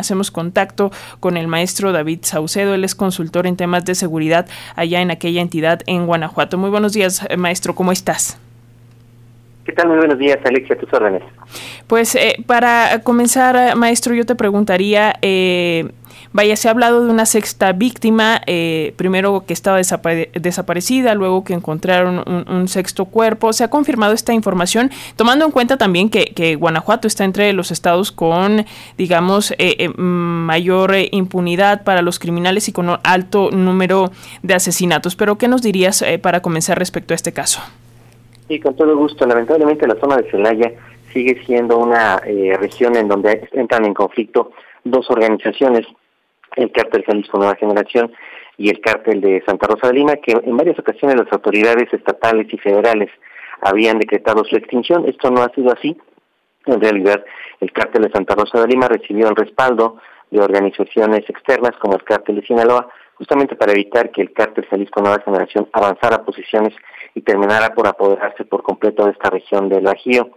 hacemos contacto con el maestro David Saucedo, él es consultor en temas de seguridad allá en aquella entidad en Guanajuato. Muy buenos días, maestro, ¿cómo estás? ¿Qué tal? Muy buenos días, Alexia, tus órdenes. Pues eh, para comenzar, maestro, yo te preguntaría, eh, vaya, se ha hablado de una sexta víctima, eh, primero que estaba desaparecida, luego que encontraron un, sexto cuerpo. ¿Se ha confirmado esta información? Tomando en cuenta también que, que Guanajuato está entre los estados con, digamos, mayor impunidad para los criminales y con alto número de asesinatos. Pero, ¿qué nos dirías para comenzar respecto a este caso? Sí, con todo gusto. Lamentablemente la zona de Celaya sigue siendo una eh, región en donde entran en conflicto dos organizaciones, el cártel Jalisco Nueva Generación y el cártel de Santa Rosa de Lima, que en varias ocasiones las autoridades estatales y federales habían decretado su extinción. Esto no ha sido así. En realidad, el cártel de Santa Rosa de Lima recibió el respaldo de organizaciones externas como el cártel de Sinaloa, justamente para evitar que el cártel Jalisco Nueva Generación avanzara posiciones y terminara por apoderarse por completo de esta región del Bajío.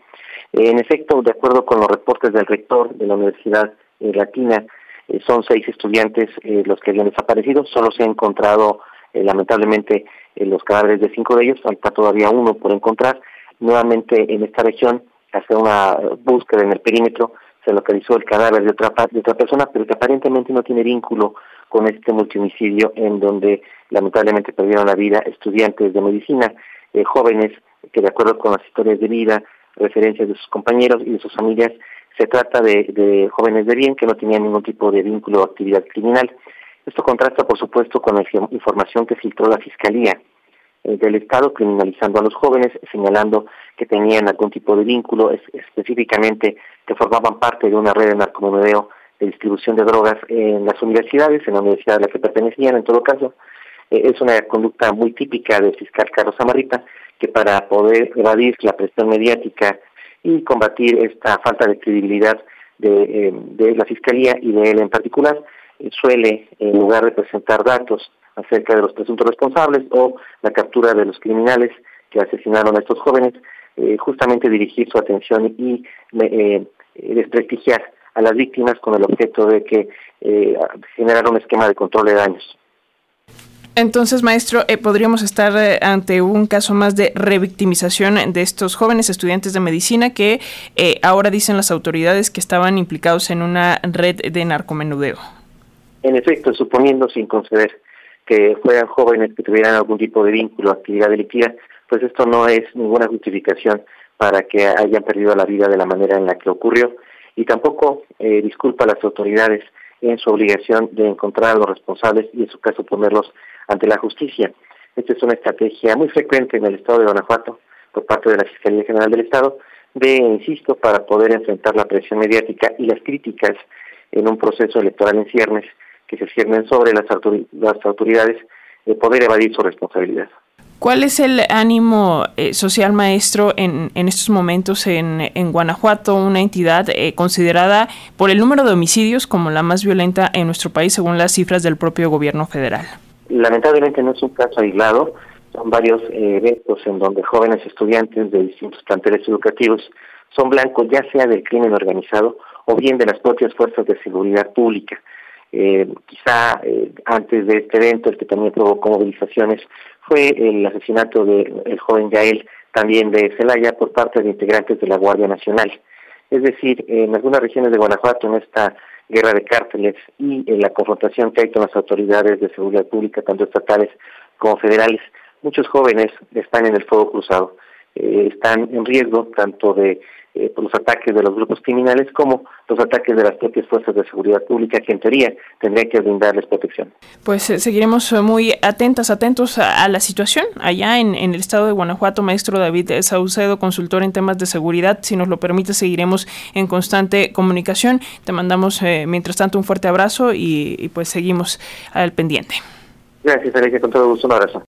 En efecto, de acuerdo con los reportes del rector de la Universidad eh, Latina, eh, son seis estudiantes eh, los que habían desaparecido, solo se han encontrado lamentablemente los cadáveres de cinco de ellos, falta todavía uno por encontrar. Nuevamente en esta región, hace una búsqueda en el perímetro, se localizó el cadáver de otra, de otra persona, pero que aparentemente no tiene vínculo con este multimicidio en donde lamentablemente perdieron la vida estudiantes de medicina, eh, jóvenes que de acuerdo con las historias de vida, referencias de sus compañeros y de sus familias, se trata de, jóvenes de bien que no tenían ningún tipo de vínculo o actividad criminal. Esto contrasta, por supuesto, con la información que filtró la Fiscalía eh, del Estado criminalizando a los jóvenes, señalando que tenían algún tipo de vínculo, específicamente que formaban parte de una red de narcomenudeo de distribución de drogas en las universidades, en la universidad a la que pertenecían en todo caso, eh, es una conducta muy típica del fiscal Carlos Amarrita, que para poder evadir la presión mediática y combatir esta falta de credibilidad de, eh, la Fiscalía y de él en particular, eh, suele, en lugar de presentar datos acerca de los presuntos responsables o la captura de los criminales que asesinaron a estos jóvenes, justamente dirigir su atención y desprestigiar a las víctimas con el objeto de que generar un esquema de control de daños. Entonces, maestro, eh, podríamos estar eh, ante un caso más de revictimización de estos jóvenes estudiantes de medicina que eh, ahora dicen las autoridades que estaban implicados en una red de narcomenudeo. En efecto, suponiendo sin conceder que fueran jóvenes que tuvieran algún tipo de vínculo actividad delictiva, pues esto no es ninguna justificación para que hayan perdido la vida de la manera en la que ocurrió y tampoco disculpa a las autoridades en su obligación de encontrar a los responsables y en su caso ponerlos ante la justicia. Esta es una estrategia muy frecuente en el estado de Guanajuato por parte de la Fiscalía General del Estado de, insisto, para poder enfrentar la presión mediática y las críticas en un proceso electoral en ciernes que se ciernen sobre las, autoridades de poder evadir su responsabilidad. ¿Cuál es el ánimo eh, social maestro en, en, estos momentos en, en Guanajuato, una entidad eh, considerada por el número de homicidios como la más violenta en nuestro país según las cifras del propio gobierno federal? Lamentablemente no es un caso aislado, son varios eh, eventos en donde jóvenes estudiantes de distintos planteles educativos son blancos ya sea del crimen organizado o bien de las propias fuerzas de seguridad pública. Eh, quizá eh, antes de este evento, el que también provocó movilizaciones, fue el asesinato del joven Yael, también de Celaya, por parte de integrantes de la Guardia Nacional. Es decir, en algunas regiones de Guanajuato, en esta guerra de cárteles y en la confrontación que hay con las autoridades de seguridad pública, tanto estatales como federales, muchos jóvenes están en el fuego cruzado, eh, están en riesgo tanto de eh, los ataques de los grupos criminales como los ataques de las propias fuerzas de seguridad pública que en teoría tendrían que brindarles protección. Pues eh, seguiremos eh, muy atentas, atentos a, la situación allá en, en, el estado de Guanajuato. Maestro David Saucedo, consultor en temas de seguridad, si nos lo permite seguiremos en constante comunicación. Te mandamos mientras tanto un fuerte abrazo y, y pues seguimos al pendiente. Gracias, Alicia, con todo gusto, un abrazo.